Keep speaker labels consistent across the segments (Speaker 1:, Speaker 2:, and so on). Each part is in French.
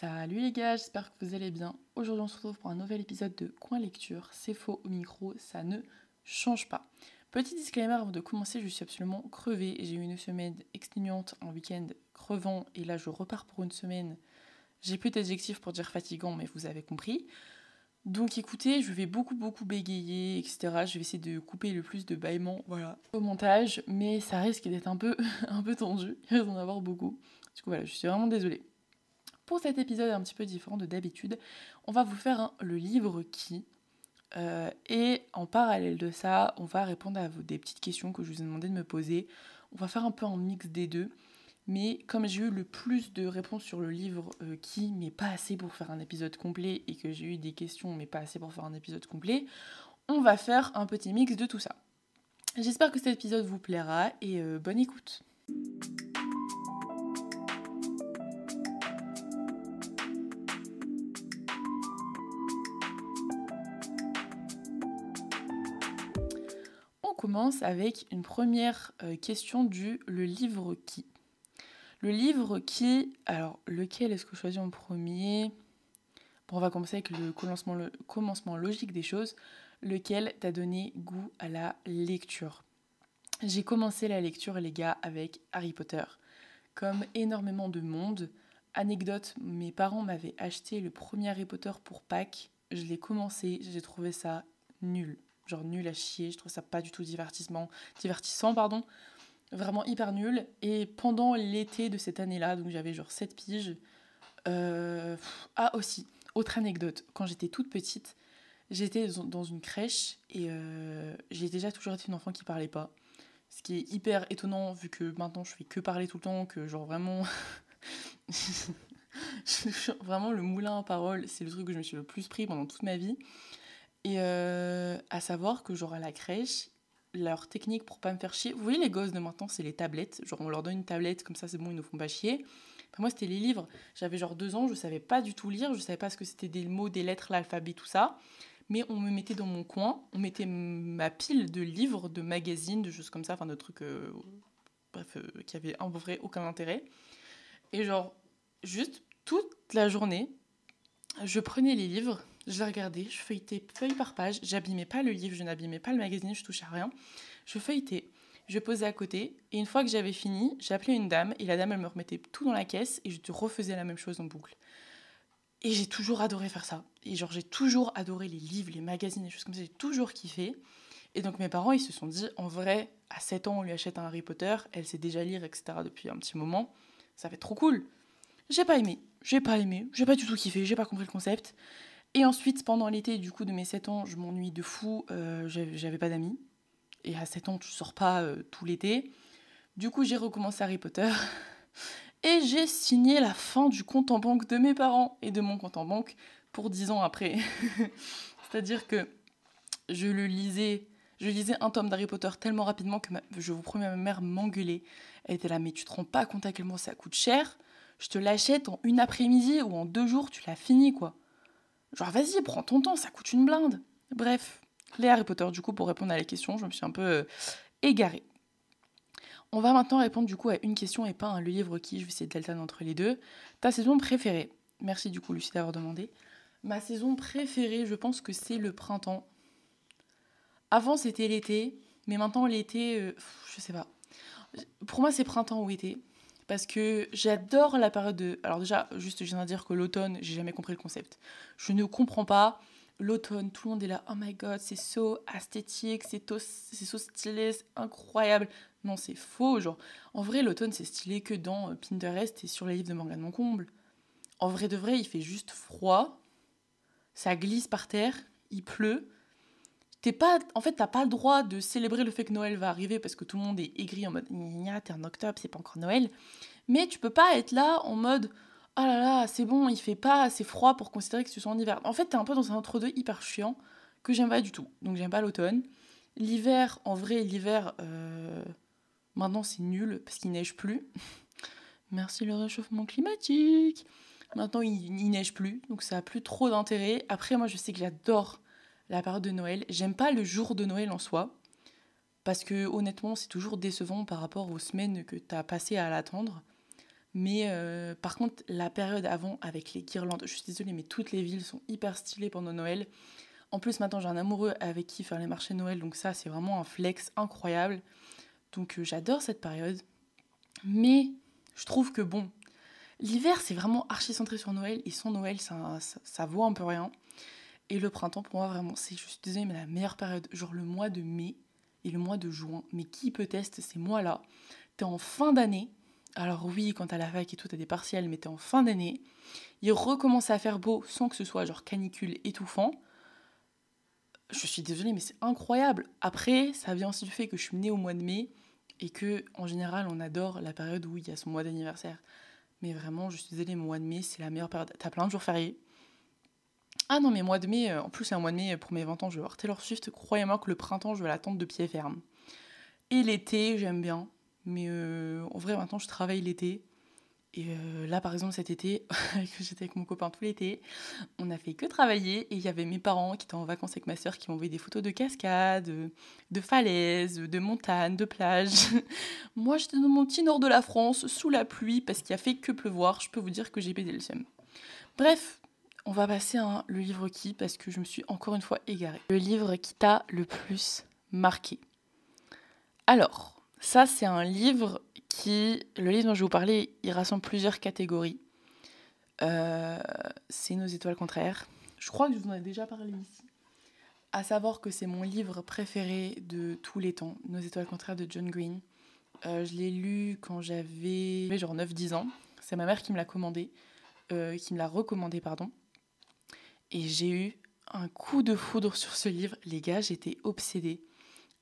Speaker 1: Salut les gars, j'espère que vous allez bien. Aujourd'hui on se retrouve pour un nouvel épisode de Coin Lecture. C'est faux au micro, ça ne change pas. Petit disclaimer avant de commencer, je suis absolument crevée. J'ai eu une semaine exténuante, un week-end crevant et là je repars pour une semaine. J'ai plus d'adjectifs pour dire fatigant, mais vous avez compris. Donc écoutez, je vais beaucoup beaucoup bégayer, etc. Je vais essayer de couper le plus de bâillements au montage, mais ça risque d'être un peu, un peu tendu. Il risque d'en avoir beaucoup. Du coup voilà, je suis vraiment désolée. Pour cet épisode un petit peu différent de d'habitude, on va vous faire le livre qui. Euh, et en parallèle de ça, on va répondre à des petites questions que je vous ai demandé de me poser. On va faire un peu un mix des deux. Mais comme j'ai eu le plus de réponses sur le livre euh, qui, mais pas assez pour faire un épisode complet, et que j'ai eu des questions, mais pas assez pour faire un épisode complet, on va faire un petit mix de tout ça. J'espère que cet épisode vous plaira et euh, bonne écoute. Commence avec une première euh, question du le livre qui. Le livre qui, alors lequel est-ce que je choisis en premier? Bon, on va commencer avec le commencement, le commencement logique des choses. Lequel t'a donné goût à la lecture? J'ai commencé la lecture, les gars, avec Harry Potter. Comme énormément de monde, anecdote, mes parents m'avaient acheté le premier Harry Potter pour Pâques. Je l'ai commencé, j'ai trouvé ça nul genre nul à chier, je trouve ça pas du tout divertissement, divertissant, pardon, vraiment hyper nul. Et pendant l'été de cette année-là, donc j'avais genre 7 piges, euh, ah aussi, autre anecdote, quand j'étais toute petite, j'étais dans une crèche et euh, j'ai déjà toujours été une enfant qui parlait pas. Ce qui est hyper étonnant vu que maintenant je fais que parler tout le temps, que genre vraiment... vraiment le moulin à parole, c'est le truc que je me suis le plus pris pendant toute ma vie. Et euh, à savoir que, genre, à la crèche, leur technique pour pas me faire chier. Vous voyez, les gosses de maintenant, c'est les tablettes. Genre, on leur donne une tablette, comme ça, c'est bon, ils nous font pas chier. moi, c'était les livres. J'avais genre deux ans, je savais pas du tout lire, je savais pas ce que c'était des mots, des lettres, l'alphabet, tout ça. Mais on me mettait dans mon coin, on mettait ma pile de livres, de magazines, de choses comme ça, enfin de trucs, euh, bref, euh, qui avaient en vrai aucun intérêt. Et genre, juste toute la journée, je prenais les livres, je les regardais, je feuilletais feuille par page, j'abîmais pas le livre, je n'abîmais pas le magazine, je touchais à rien. Je feuilletais, je posais à côté, et une fois que j'avais fini, j'appelais une dame, et la dame, elle me remettait tout dans la caisse, et je refaisais la même chose en boucle. Et j'ai toujours adoré faire ça. Et genre, j'ai toujours adoré les livres, les magazines, les choses comme ça, j'ai toujours kiffé. Et donc mes parents, ils se sont dit, en vrai, à 7 ans, on lui achète un Harry Potter, elle sait déjà lire, etc. depuis un petit moment, ça va être trop cool. J'ai pas aimé, j'ai pas aimé, j'ai pas du tout kiffé, j'ai pas compris le concept. Et ensuite, pendant l'été, du coup, de mes 7 ans, je m'ennuie de fou, euh, j'avais pas d'amis. Et à 7 ans, tu sors pas euh, tout l'été. Du coup, j'ai recommencé Harry Potter. Et j'ai signé la fin du compte en banque de mes parents et de mon compte en banque pour 10 ans après. C'est-à-dire que je lisais un tome d'Harry Potter tellement rapidement que je vous promets, ma mère m'engueulait. Elle était là, mais tu te rends pas compte à quel point ça coûte cher Je te l'achète en une après-midi ou en deux jours, tu l'as fini quoi. Genre, vas-y, prends ton temps, ça coûte une blinde. Bref, les Harry Potter, du coup, pour répondre à la question, je me suis un peu euh, égarée. On va maintenant répondre du coup à une question et pas un livre qui, je vais essayer d'alterner entre les deux. Ta saison préférée Merci du coup Lucie d'avoir demandé. Ma saison préférée, je pense que c'est le printemps. Avant c'était l'été, mais maintenant l'été, euh, je sais pas. Pour moi c'est printemps ou été parce que j'adore la période de. Alors, déjà, juste, je viens de dire que l'automne, j'ai jamais compris le concept. Je ne comprends pas. L'automne, tout le monde est là, oh my god, c'est so esthétique, c'est so stylé, c'est incroyable. Non, c'est faux. Genre, en vrai, l'automne, c'est stylé que dans euh, Pinterest et sur les livres de Morgane Moncomble. En vrai de vrai, il fait juste froid, ça glisse par terre, il pleut. Pas, en fait, t'as pas le droit de célébrer le fait que Noël va arriver parce que tout le monde est aigri en mode t'es en octobre, c'est pas encore Noël. Mais tu peux pas être là en mode oh là là, c'est bon, il fait pas assez froid pour considérer que tu sois en hiver. En fait, t'es un peu dans un entre-deux hyper chiant que j'aime pas du tout. Donc j'aime pas l'automne. L'hiver, en vrai, l'hiver, euh, maintenant c'est nul parce qu'il neige plus. Merci le réchauffement climatique. Maintenant il, il, neige plus, donc ça a plus trop d'intérêt. Après, moi je sais que j'adore la période de Noël. J'aime pas le jour de Noël en soi, parce que honnêtement, c'est toujours décevant par rapport aux semaines que tu as passées à l'attendre. Mais euh, par contre, la période avant, avec les guirlandes, je suis désolée, mais toutes les villes sont hyper stylées pendant Noël. En plus, maintenant, j'ai un amoureux avec qui faire les marchés de Noël, donc ça, c'est vraiment un flex incroyable. Donc, euh, j'adore cette période. Mais je trouve que, bon, l'hiver, c'est vraiment archi centré sur Noël, et sans Noël, ça, ça, vaut un peu rien. Et le printemps, pour moi, vraiment, c'est, je suis désolée, mais la meilleure période, genre le mois de mai et le mois de juin. Mais qui peut tester ces mois-là? T'es en fin d'année, alors oui, quand t'as la fac et tout, t'as des partiels, mais t'es en fin d'année. Il recommence à faire beau sans que ce soit genre canicule étouffant. Je suis désolée, mais c'est incroyable. Après, ça vient aussi du fait que je suis née au mois de mai et que en général, on adore la période où il y a son mois d'anniversaire. Mais vraiment, je suis désolée, le mois de mai, c'est la meilleure période. T'as plein de jours fériés. Ah non, mais mois de mai, euh, en plus, c'est un mois de mai pour mes 20 ans, je vais voir Taylor Swift. Croyez-moi que le printemps, je vais l'attendre de pied ferme. Et l'été, j'aime bien. Mais euh, en vrai, maintenant, je travaille l'été. Et euh, là, par exemple, cet été, j'étais avec mon copain tout l'été, on a fait que travailler. Et il y avait mes parents qui étaient en vacances avec ma soeur qui m'ont envoyé des photos de cascades, de falaises, de montagnes, de plages. Moi, j'étais dans mon petit nord de la France, sous la pluie, parce qu'il a fait que pleuvoir. Je peux vous dire que j'ai pédé le seum. Bref, on va passer à le livre qui, parce que je me suis encore une fois égarée. Le livre qui t'a le plus marqué. Alors, ça, c'est un livre qui. Le livre dont je vais vous parler, il rassemble plusieurs catégories. Euh, c'est Nos étoiles contraires. Je crois que je vous en ai déjà parlé ici. À savoir que c'est mon livre préféré de tous les temps, Nos étoiles contraires de John Green. Euh, je l'ai lu quand j'avais genre 9-10 ans. C'est ma mère qui me l'a commandé, euh, qui me l'a recommandé, pardon. Et j'ai eu un coup de foudre sur ce livre. Les gars, j'étais obsédée.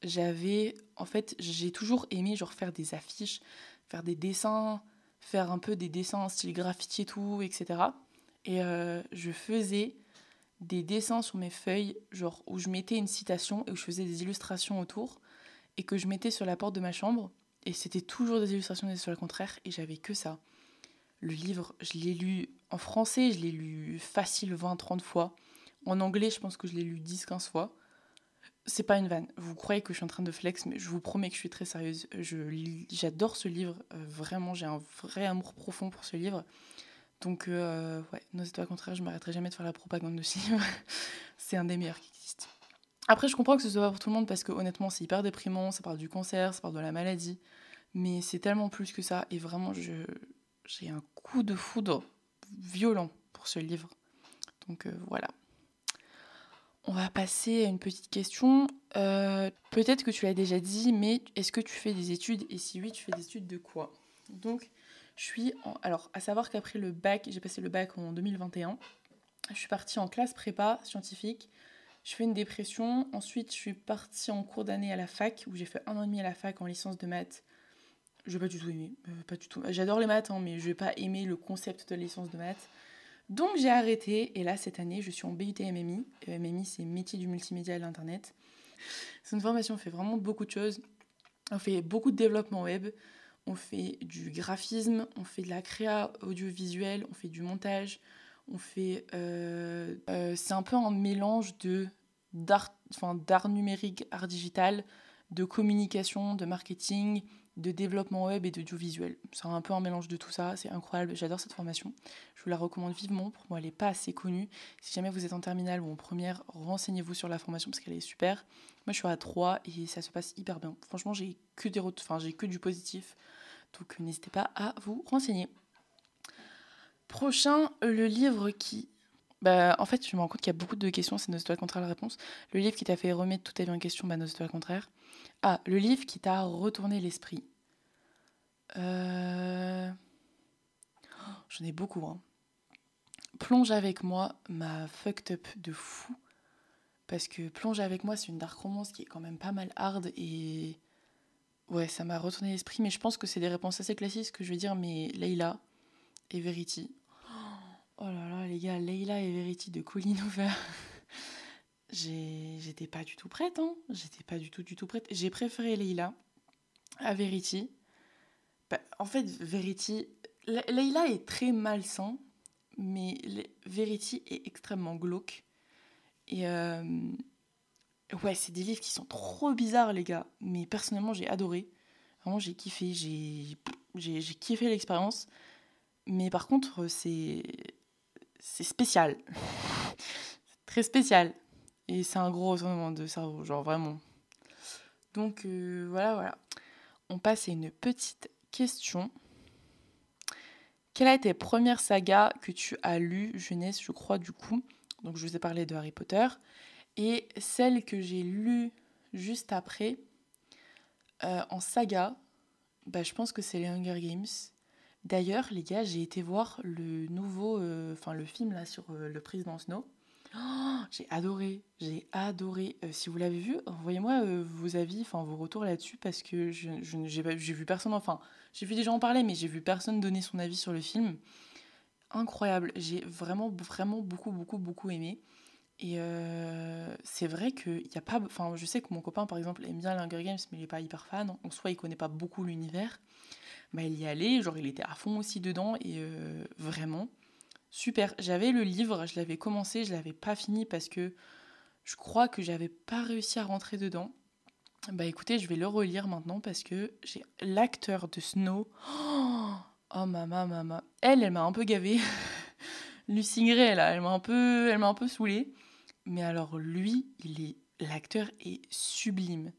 Speaker 1: J'avais en fait j'ai toujours aimé genre faire des affiches faire des dessins faire un peu des dessins style graffiti et tout etc et euh, je faisais des dessins sur mes feuilles genre où je mettais une citation et où je faisais des illustrations autour et que je mettais sur la porte de ma chambre. Et c'était toujours des illustrations des sur le contraire. Et j'avais que ça. Le livre je l'ai lu en français je l'ai lu facile 20 30 fois en anglais je pense que je l'ai lu 10 15 fois c'est pas une vanne. Vous croyez que je suis en train de flex, mais je vous promets que je suis très sérieuse. j'adore ce livre, euh, vraiment, j'ai un vrai amour profond pour ce livre. Donc, euh, ouais, non, c'est pas contraire, je m'arrêterai jamais de faire la propagande de ce livre. c'est un des meilleurs qui existent. Après, je comprends que ce soit pas pour tout le monde parce que honnêtement, c'est hyper déprimant, ça parle du cancer, ça parle de la maladie, mais c'est tellement plus que ça. Et vraiment, j'ai un coup de foudre violent pour ce livre. Donc, euh, voilà. On va passer à une petite question. Euh, peut-être que tu l'as déjà dit, mais est-ce que tu fais des études? Et si oui, tu fais des études de quoi? Donc, je suis. Alors, à savoir qu'après le bac, j'ai passé le bac en 2021. Je suis partie en classe prépa scientifique. Je fais une dépression. Ensuite, je suis partie en cours d'année à la fac, où j'ai fait un an et demi à la fac en licence de maths. Je vais pas du tout aimer. Euh, pas du tout. J'adore les maths, hein, mais je vais pas aimer le concept de licence de maths. Donc j'ai arrêté et là cette année je suis en BUT MMI. MMI c'est métier du multimédia et l'internet. C'est une formation, on fait vraiment beaucoup de choses. On fait beaucoup de développement web, on fait du graphisme, on fait de la créa audiovisuelle, on fait du montage, on fait... Euh, euh, c'est un peu un mélange de d'art, enfin, d'art numérique, art digital, de communication, de marketing, de développement web et d'audiovisuel. C'est un peu un mélange de tout ça, c'est incroyable, j'adore cette formation. Je vous la recommande vivement, pour moi elle n'est pas assez connue. Si jamais vous êtes en terminale ou en première, renseignez-vous sur la formation parce qu'elle est super. Moi je suis à 3 et ça se passe hyper bien. Franchement j'ai que, des enfin, j'ai que du positif, donc n'hésitez pas à vous renseigner. Prochain, le livre qui... Bah, en fait, je me rends compte qu'il y a beaucoup de questions, c'est nos étoiles contraires la réponse. Le livre qui t'a fait remettre tout à vie en question, bah, nos étoiles contraires. Ah, le livre qui t'a retourné l'esprit. Euh... J'en ai beaucoup. Hein. Plonge avec moi m'a fucked up de fou. Parce que Plonge avec moi, c'est une dark romance qui est quand même pas mal hard et. Ouais, ça m'a retourné l'esprit, mais je pense que c'est des réponses assez classiques que je vais dire, mais Leila et Verity. Oh là là, les gars, Leila et Verity de Colin. J'étais pas du tout prête, hein. J'étais pas du tout, du tout prête. J'ai préféré Leila à Verity. Bah, en fait, Verity. Leila est très malsain, mais Verity est extrêmement glauque. Et. Euh, ouais, c'est des livres qui sont trop bizarres, les gars. Mais personnellement, j'ai adoré. Vraiment, j'ai kiffé. J'ai kiffé l'expérience. Mais par contre, c'est c'est spécial. Très spécial. Et c'est un gros retournement de cerveau, genre vraiment. Donc euh, voilà, voilà. On passe à une petite question. Quelle a été la première saga que tu as lue, jeunesse, je crois, du coup? Donc, je vous ai parlé de Harry Potter. Et celle que j'ai lue juste après, euh, en saga, bah, je pense que c'est les Hunger Games. D'ailleurs, les gars, j'ai été voir le nouveau, euh, enfin le film là sur euh, le président Snow. Oh, j'ai adoré, j'ai adoré. si vous l'avez vu, envoyez-moi vos avis, enfin vos retours là-dessus parce que je, j'ai vu personne, enfin j'ai vu des gens en parler, mais j'ai vu personne donner son avis sur le film. Incroyable, j'ai vraiment, vraiment beaucoup, beaucoup, beaucoup aimé. Et euh, c'est vrai qu'il n'y a pas. Enfin, je sais que mon copain, par exemple, aime bien l'Hunger Games, mais il n'est pas hyper fan. En soi, il connaît pas beaucoup l'univers. Bah, il y allait, genre, il était à fond aussi dedans. Et euh, vraiment, super. J'avais le livre, je l'avais commencé, je l'avais pas fini parce que je crois que j'avais pas réussi à rentrer dedans. Bah écoutez, je vais le relire maintenant parce que j'ai l'acteur de Snow. Oh, maman, maman. Elle, elle m'a un peu gavée. Lucy Gray, là, elle m'a un peu, elle m'a un peu saoulée. Mais alors lui, il est, l'acteur est sublime.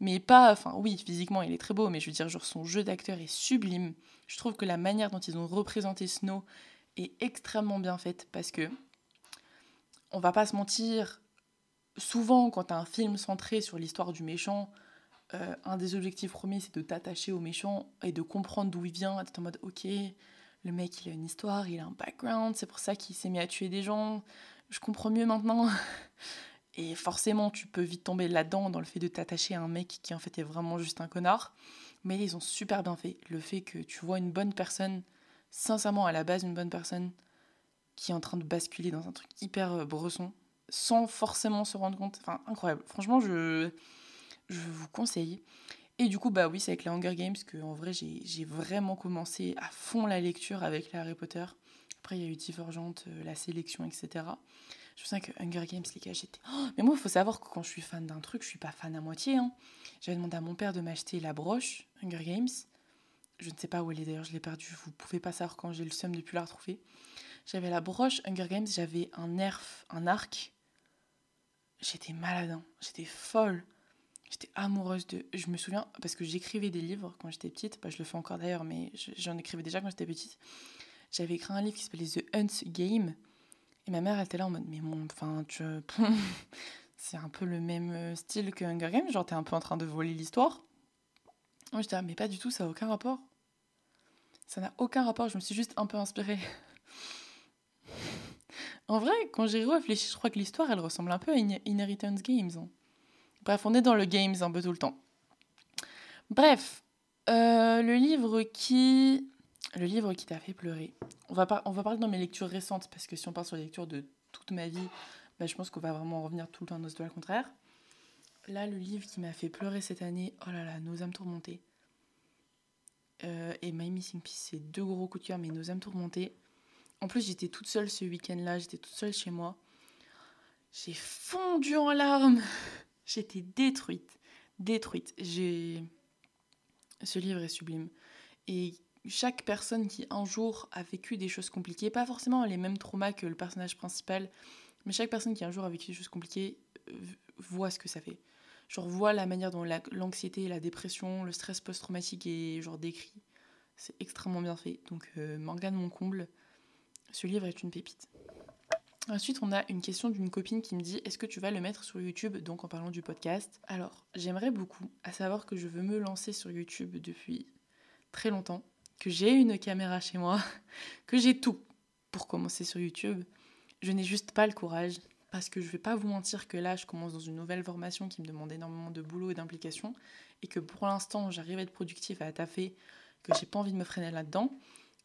Speaker 1: Mais pas, enfin oui, physiquement il est très beau, mais je veux dire, genre son jeu d'acteur est sublime. Je trouve que la manière dont ils ont représenté Snow est extrêmement bien faite parce que, on va pas se mentir, souvent, quand as un film centré sur l'histoire du méchant, euh, un des objectifs premiers, c'est de t'attacher au méchant et de comprendre d'où il vient. Tu en mode, ok, le mec, il a une histoire, il a un background, c'est pour ça qu'il s'est mis à tuer des gens. Je comprends mieux maintenant. Et forcément, tu peux vite tomber là-dedans dans le fait de t'attacher à un mec qui en fait est vraiment juste un connard. Mais ils ont super bien fait. Le fait que tu vois une bonne personne, sincèrement à la base une bonne personne, qui est en train de basculer dans un truc hyper euh, bresson, sans forcément se rendre compte. Enfin, incroyable. Franchement, je, je vous conseille. Et du coup, bah oui, c'est avec les Hunger Games que en vrai j'ai vraiment commencé à fond la lecture avec les Harry Potter. Après, il y a eu Divergente, euh, la sélection, etc. Je souviens que Hunger Games, les gars, j'étais. Oh, mais moi, il faut savoir que quand je suis fan d'un truc, je suis pas fan à moitié. Hein. J'avais demandé à mon père de m'acheter la broche Hunger Games. Je ne sais pas où elle est d'ailleurs, je l'ai perdue. Vous pouvez pas savoir quand j'ai le seum de plus la retrouver. J'avais la broche Hunger Games, j'avais un nerf, un arc. J'étais malade, hein. j'étais folle. J'étais amoureuse de. Je me souviens, parce que j'écrivais des livres quand j'étais petite, bah, je le fais encore d'ailleurs, mais j'en écrivais déjà quand j'étais petite. J'avais écrit un livre qui s'appelait The Hunt Game. Et ma mère, elle était là en mode, mais bon, enfin, tu. c'est un peu le même euh, style que Hunger Games, genre t'es un peu en train de voler l'histoire. Moi j'étais, mais pas du tout, ça n'a aucun rapport. Ça n'a aucun rapport, je me suis juste un peu inspirée. En vrai, quand j'ai réfléchi, je crois que l'histoire, elle ressemble un peu à Inheritance Games. Hein. Bref, on est dans le games un peu tout le temps. Bref, euh, le livre qui... Le livre qui t'a fait pleurer. On va, on va parler dans mes lectures récentes, parce que si on parle sur les lectures de toute ma vie, bah, je pense qu'on va vraiment revenir tout le temps à nos le contraire. Là, le livre qui m'a fait pleurer cette année, oh là là, Nos âmes tourmentées. Euh, et My Missing Piece, c'est deux gros coups de cœur, mais Nos âmes tourmentées, en plus, j'étais toute seule ce week-end-là, j'étais toute seule chez moi. J'ai fondu en larmes. J'étais détruite, détruite. J'ai ce livre est sublime. Et chaque personne qui un jour a vécu des choses compliquées, pas forcément les mêmes traumas que le personnage principal, mais chaque personne qui un jour a vécu des choses compliquées euh, voit ce que ça fait. Genre voit la manière dont l'anxiété, la, dépression, le stress post-traumatique est genre décrit. C'est extrêmement bien fait. Donc euh, Morgane mon comble, ce livre est une pépite. Ensuite, on a une question d'une copine qui me dit Est-ce que tu vas le mettre sur YouTube Donc, en parlant du podcast? Alors, j'aimerais beaucoup, à savoir que je veux me lancer sur YouTube depuis très longtemps, que j'ai une caméra chez moi, que j'ai tout pour commencer sur YouTube. Je n'ai juste pas le courage parce que je vais pas vous mentir que là, je commence dans une nouvelle formation qui me demande énormément de boulot et d'implication et que pour l'instant, j'arrive à être productif, à taffer, que j'ai pas envie de me freiner là-dedans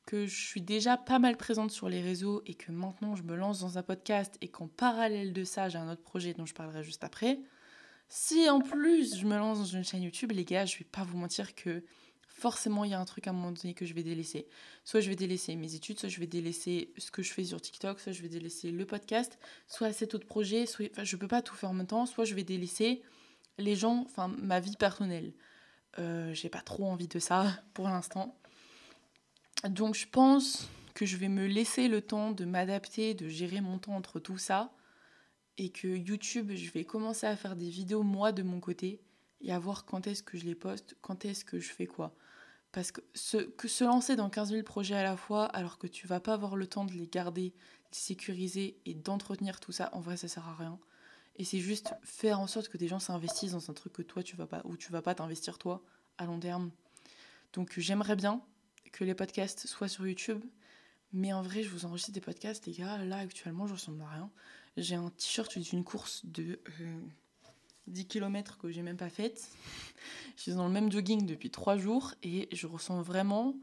Speaker 1: que je suis déjà pas mal présente sur les réseaux et que maintenant je me lance dans un podcast et qu'en parallèle de ça, j'ai un autre projet dont je parlerai juste après. Si en plus je me lance dans une chaîne YouTube, les gars, je vais pas vous mentir que forcément il y a un truc à un moment donné que je vais délaisser. Soit je vais délaisser mes études, soit je vais délaisser ce que je fais sur TikTok, soit je vais délaisser le podcast, soit cet autre projet, soit enfin, je peux pas tout faire en même temps, soit je vais délaisser les gens, enfin ma vie personnelle. Euh, j'ai pas trop envie de ça pour l'instant. Donc je pense que je vais me laisser le temps de m'adapter, de gérer mon temps entre tout ça. Et que YouTube, je vais commencer à faire des vidéos moi de mon côté et à voir quand est-ce que je les poste, quand est-ce que je fais quoi. Parce que se, que se lancer dans 15 000 projets à la fois alors que tu vas pas avoir le temps de les garder, de les sécuriser et d'entretenir tout ça, en vrai ça sert à rien. Et c'est juste faire en sorte que des gens s'investissent dans un truc que toi tu vas pas, ou tu vas pas t'investir toi à long terme. Donc j'aimerais bien que les podcasts soient sur YouTube, mais en vrai je vous enregistre des podcasts les gars, là actuellement je ressemble à rien. J'ai un t-shirt d'une course de 10 euh, km que j'ai même pas faite. je suis dans le même jogging depuis 3 jours et je ressens vraiment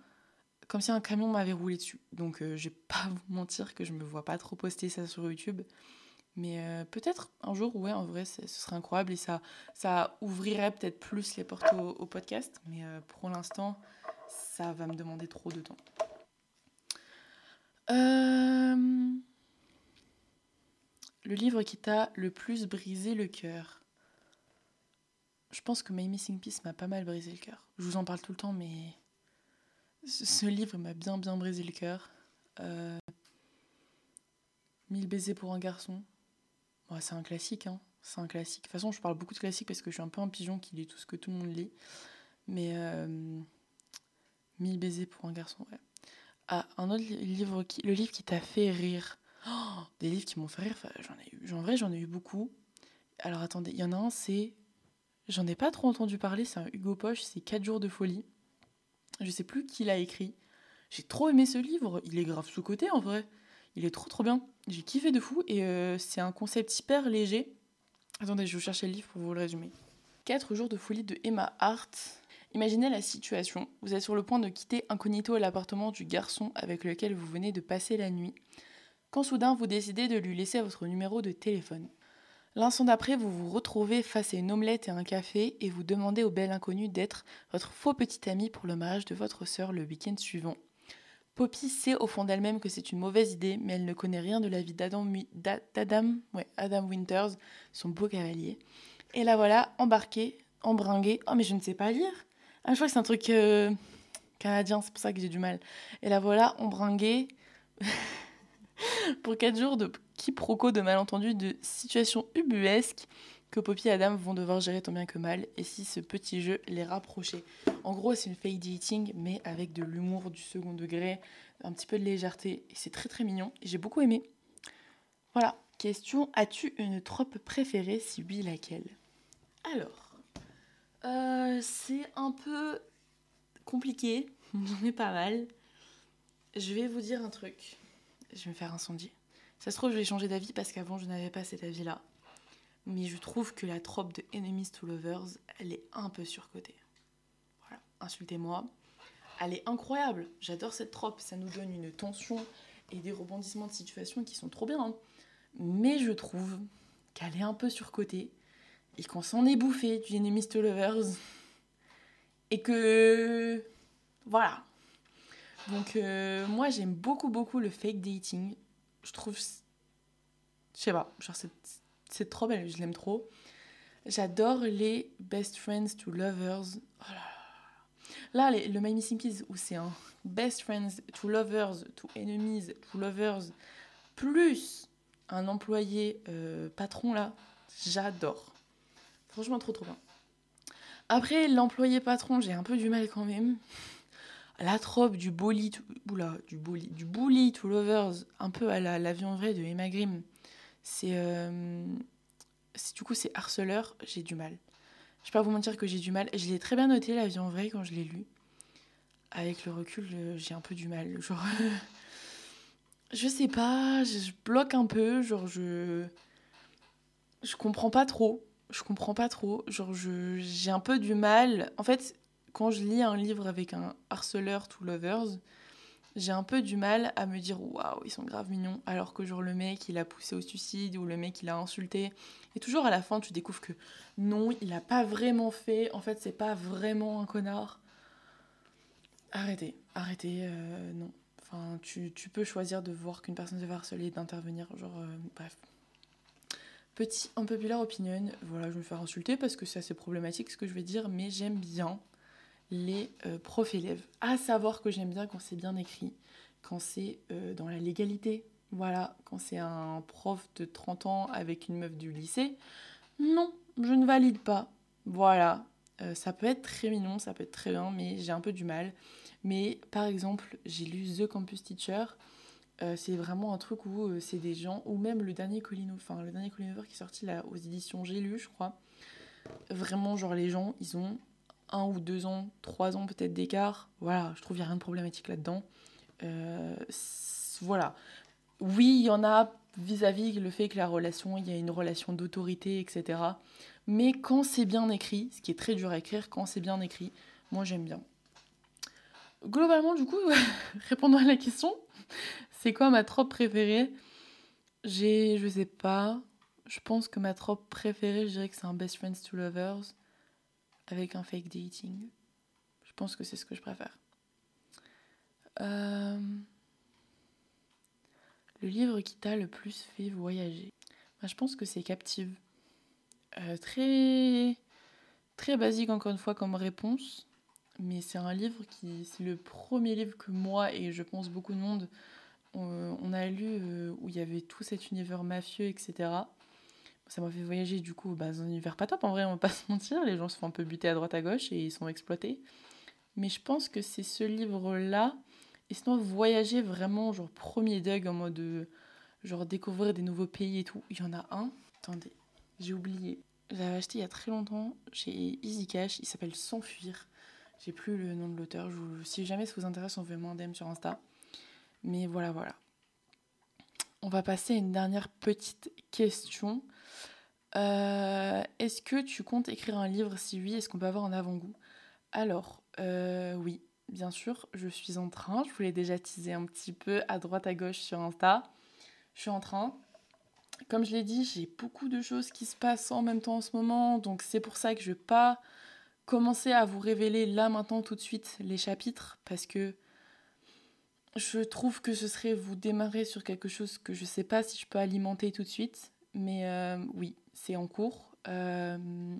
Speaker 1: comme si un camion m'avait roulé dessus. Donc euh, je vais pas vous mentir que je me vois pas trop poster ça sur YouTube. Mais euh, peut-être un jour, ouais, en vrai, ce serait incroyable et ça, ça ouvrirait peut-être plus les portes au, podcast. Mais euh, pour l'instant, ça va me demander trop de temps. Le livre qui t'a le plus brisé le cœur. Je pense que My Missing Piece m'a pas mal brisé le cœur. Je vous en parle tout le temps, mais ce livre m'a bien bien brisé le cœur. Mille baisers pour un garçon c'est un classique, hein. C'est un classique. De toute façon, je parle beaucoup de classiques parce que je suis un peu un pigeon qui lit tout ce que tout le monde lit. Mais euh, Mille baisers pour un garçon, ouais. Ah, un autre livre qui. Le livre qui t'a fait rire. Oh, des livres qui m'ont fait rire, j'en ai eu. En vrai, j'en ai eu beaucoup. Alors attendez, il y en a un, c'est. J'en ai pas trop entendu parler, c'est un Hugo Poche, c'est 4 jours de folie. Je sais plus qui l'a écrit. J'ai trop aimé ce livre, il est grave sous-côté en vrai. Il est trop trop bien. J'ai kiffé de fou et euh, c'est un concept hyper léger. Attendez, je vais chercher le livre pour vous le résumer. 4 jours de folie de Emma Hart. Imaginez la situation. Vous êtes sur le point de quitter incognito l'appartement du garçon avec lequel vous venez de passer la nuit. Quand soudain vous décidez de lui laisser votre numéro de téléphone. L'instant d'après, vous vous retrouvez face à une omelette et un café et vous demandez au bel inconnu d'être votre faux petit ami pour le mariage de votre sœur le week-end suivant. Poppy sait au fond d'elle-même que c'est une mauvaise idée, mais elle ne connaît rien de la vie d'Adam, ouais, Adam Winters, son beau cavalier. Et la voilà, embarquée, embringuée. Oh, mais je ne sais pas lire. Ah, je crois que c'est un truc euh, canadien, c'est pour ça que j'ai du mal. Et la voilà, embringuée, pour quatre jours de quiproquo, de malentendus, de situations ubuesques que Poppy et Adam vont devoir gérer tant bien que mal, et si ce petit jeu les rapprochait. En gros, c'est une fake dating, mais avec de l'humour du second degré, un petit peu de légèreté, et c'est très très mignon, et j'ai beaucoup aimé. Voilà, question, as-tu une trope préférée? Si oui, laquelle? Alors, euh, c'est un peu compliqué, j'en ai pas mal. Je vais vous dire un truc, je vais me faire incendier. Ça se trouve, je vais changer d'avis parce qu'avant, je n'avais pas cet avis-là mais je trouve que la trope de Enemies to Lovers, elle est un peu surcotée. Voilà, insultez-moi. Elle est incroyable, j'adore cette trope, ça nous donne une tension et des rebondissements de situation qui sont trop bien. Hein. Mais je trouve qu'elle est un peu surcotée et qu'on s'en est bouffé du Enemies to Lovers et que voilà. Donc euh, moi j'aime beaucoup beaucoup le fake dating. Je trouve je sais pas, genre c'est trop belle, je l'aime trop. J'adore les Best Friends to Lovers. Oh là, là, le My Missing Piece, où c'est un Best Friends to Lovers, to Enemies, to Lovers, plus un employé euh, patron, là, j'adore. Franchement, trop trop bien. Après, l'employé patron, j'ai un peu du mal quand même. La trope du bully, to, du bully, du bully to lovers, un peu à l'avion vrai de Emma Grimm. Euh, c'est. du coup, c'est harceleur, j'ai du mal. Je vais pas vous mentir que j'ai du mal. Je l'ai très bien noté, la vie en vrai, quand je l'ai lu. Avec le recul, j'ai un peu du mal. Genre. je sais pas, je bloque un peu. Genre, je. Je comprends pas trop. Je comprends pas trop. Genre, j'ai un peu du mal. En fait, quand je lis un livre avec un harceleur to lovers, j'ai un peu du mal à me dire waouh, ils sont grave mignons, alors que genre le mec il a poussé au suicide ou le mec il a insulté. Et toujours à la fin, tu découvres que non, il a pas vraiment fait, en fait, c'est pas vraiment un connard. Arrêtez, arrêtez, euh, non. Enfin, tu, peux choisir de voir qu'une personne se fait harceler d'intervenir, genre, euh, bref. Petit unpopular opinion, voilà, je vais me faire insulter parce que c'est assez problématique ce que je vais dire, mais j'aime bien les euh, profs élèves. À savoir que j'aime bien quand c'est bien écrit, quand c'est euh, dans la légalité. Voilà, quand c'est un prof de 30 ans avec une meuf du lycée. Non, je ne valide pas. Voilà, euh, ça peut être très mignon, ça peut être très bien, mais j'ai un peu du mal. Mais par exemple, j'ai lu The Campus Teacher. c'est vraiment un truc où c'est des gens, ou même le dernier Colin, enfin le dernier Colin qui est sorti là aux éditions J'ai lu, je crois. Vraiment, genre les gens, ils ont un ou deux ans, trois ans peut-être d'écart. Voilà, je trouve qu'il n'y a rien de problématique là-dedans. Euh, voilà. Oui, il y en a vis-à-vis le fait que la relation, il y a une relation d'autorité, etc. Mais quand c'est bien écrit, ce qui est très dur à écrire, quand c'est bien écrit, moi j'aime bien. Globalement, du coup, répondant à la question, c'est quoi ma trope préférée? J'ai, je sais pas, je pense que ma trope préférée, je dirais que c'est un Best Friends to Lovers avec un fake dating. Je pense que c'est ce que je préfère. Euh, le livre qui t'a le plus fait voyager. Bah, je pense que c'est Captive. Euh, très, très basique encore une fois comme réponse. Mais c'est un livre qui. C'est le premier livre que moi et je pense beaucoup de monde on, a lu euh, où il y avait tout cet univers mafieux, etc ça m'a fait voyager du coup bah, dans un univers pas top en vrai, on va pas se mentir. Les gens se font un peu buter à droite à gauche et ils sont exploités. Mais je pense que c'est ce livre-là. Et sinon, voyager vraiment, genre premier Doug en mode euh, genre découvrir des nouveaux pays et tout. Il y en a un. Attendez, j'ai oublié. J'avais acheté il y a très longtemps chez Easy Cash. Il s'appelle S'enfuir. J'ai plus le nom de l'auteur. Si jamais ça vous intéresse, on fait un DM sur Insta. Mais voilà, voilà. On va passer à une dernière petite question. Euh, est-ce que tu comptes écrire un livre? Si oui, est-ce qu'on peut avoir un avant-goût? Alors, euh, oui, bien sûr, je suis en train. Je voulais déjà teaser un petit peu à droite à gauche sur Insta. Je suis en train. Comme je l'ai dit, j'ai beaucoup de choses qui se passent en même temps en ce moment. Donc c'est pour ça que je ne vais pas commencer à vous révéler là maintenant tout de suite les chapitres. Parce que je trouve que ce serait vous démarrer sur quelque chose que je ne sais pas si je peux alimenter tout de suite. Mais euh, oui, c'est en cours. Euh,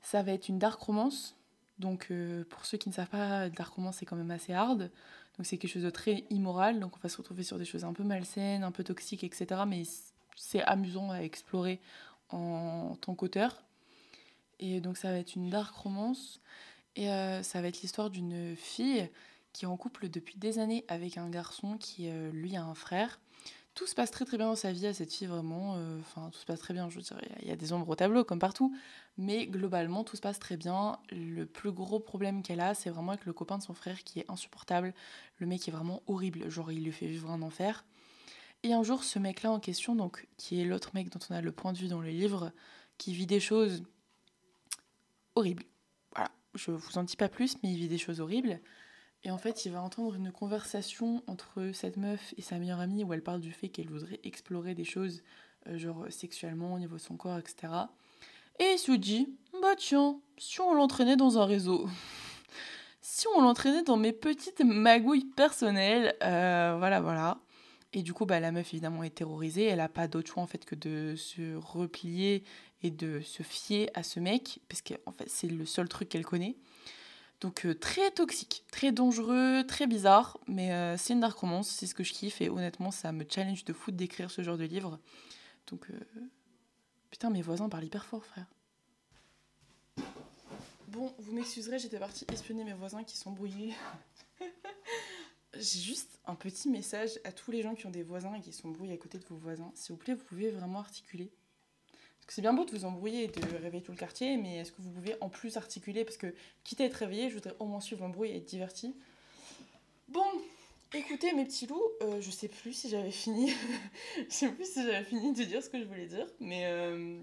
Speaker 1: ça va être une dark romance. Donc, euh, pour ceux qui ne savent pas, dark romance, c'est quand même assez hard. Donc, c'est quelque chose de très immoral. Donc, on va se retrouver sur des choses un peu malsaines, un peu toxiques, etc. Mais c'est amusant à explorer en tant qu'auteur. Et donc, ça va être une dark romance. Et ça va être l'histoire d'une fille qui est en couple depuis des années avec un garçon qui, lui, a un frère tout se passe très très bien dans sa vie à cette fille vraiment. Euh, enfin, tout se passe très bien. Je veux dire, il y, a des ombres au tableau comme partout, mais globalement tout se passe très bien. Le plus gros problème qu'elle a, c'est vraiment avec le copain de son frère qui est insupportable. Le mec est vraiment horrible. Genre, il lui fait vivre un enfer. Et un jour, ce mec-là en question, donc qui est l'autre mec dont on a le point de vue dans le livre, qui vit des choses horribles. Voilà, je vous en dis pas plus, mais il vit des choses horribles. Et en fait, il va entendre une conversation entre cette meuf et sa meilleure amie où elle parle du fait qu'elle voudrait explorer des choses, euh, genre sexuellement au niveau de son corps, etc. Et il se dit, bah tiens, si on l'entraînait dans un réseau, si on l'entraînait dans mes petites magouilles personnelles, euh, voilà, voilà. Et du coup, bah, la meuf évidemment est terrorisée, elle n'a pas d'autre choix en fait que de se replier et de se fier à ce mec, parce qu'en fait c'est le seul truc qu'elle connaît. Donc euh, très toxique, très dangereux, très bizarre, mais euh, c'est une dark romance, c'est ce que je kiffe et honnêtement ça me challenge de fou d'écrire ce genre de livre. Donc euh, putain mes voisins parlent hyper fort frère. Bon, vous m'excuserez, j'étais partie espionner mes voisins qui sont brouillés. J'ai juste un petit message à tous les gens qui ont des voisins et qui sont brouillés à côté de vos voisins. S'il vous plaît, vous pouvez vraiment articuler c'est bien beau de vous embrouiller et de réveiller tout le quartier, mais est-ce que vous pouvez en plus articuler Parce que, quitte à être réveillé, je voudrais au moins suivre l'embrouille et être diverti. Bon, écoutez mes petits loups, euh, je sais plus si j'avais fini. je sais plus si j'avais fini de dire ce que je voulais dire, mais euh,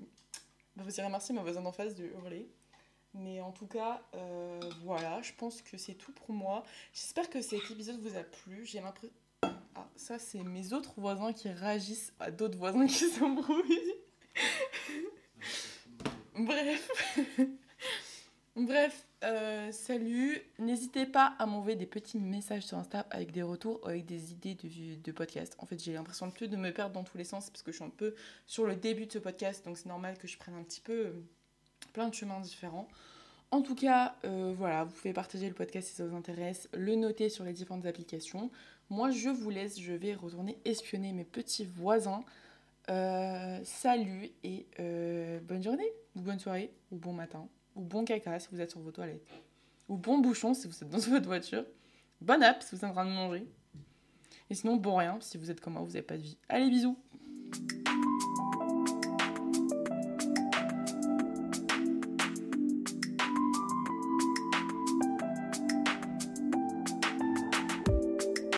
Speaker 1: bah, vous irez remercier ma voisine d'en face de hurler. Mais en tout cas, euh, voilà, je pense que c'est tout pour moi. J'espère que cet épisode vous a plu. J'ai l'impression. Ah, ça, c'est mes autres voisins qui réagissent à d'autres voisins qui s'embrouillent. Bref. Bref, euh, salut. N'hésitez pas à m'envoyer des petits messages sur Insta avec des retours, avec des idées de, podcast. En fait, j'ai l'impression de de me perdre dans tous les sens parce que je suis un peu sur le début de ce podcast, donc c'est normal que je prenne un petit peu euh, plein de chemins différents. En tout cas, euh, voilà, vous pouvez partager le podcast si ça vous intéresse, le noter sur les différentes applications. Moi, je vous laisse, je vais retourner espionner mes petits voisins. Euh, salut et euh, bonne journée, ou bonne soirée, ou bon matin, ou bon caca si vous êtes sur vos toilettes, ou bon bouchon si vous êtes dans votre voiture. Bonne app si vous êtes en train de manger. Et sinon, bon rien si vous êtes comme moi, vous n'avez pas de vie. Allez, bisous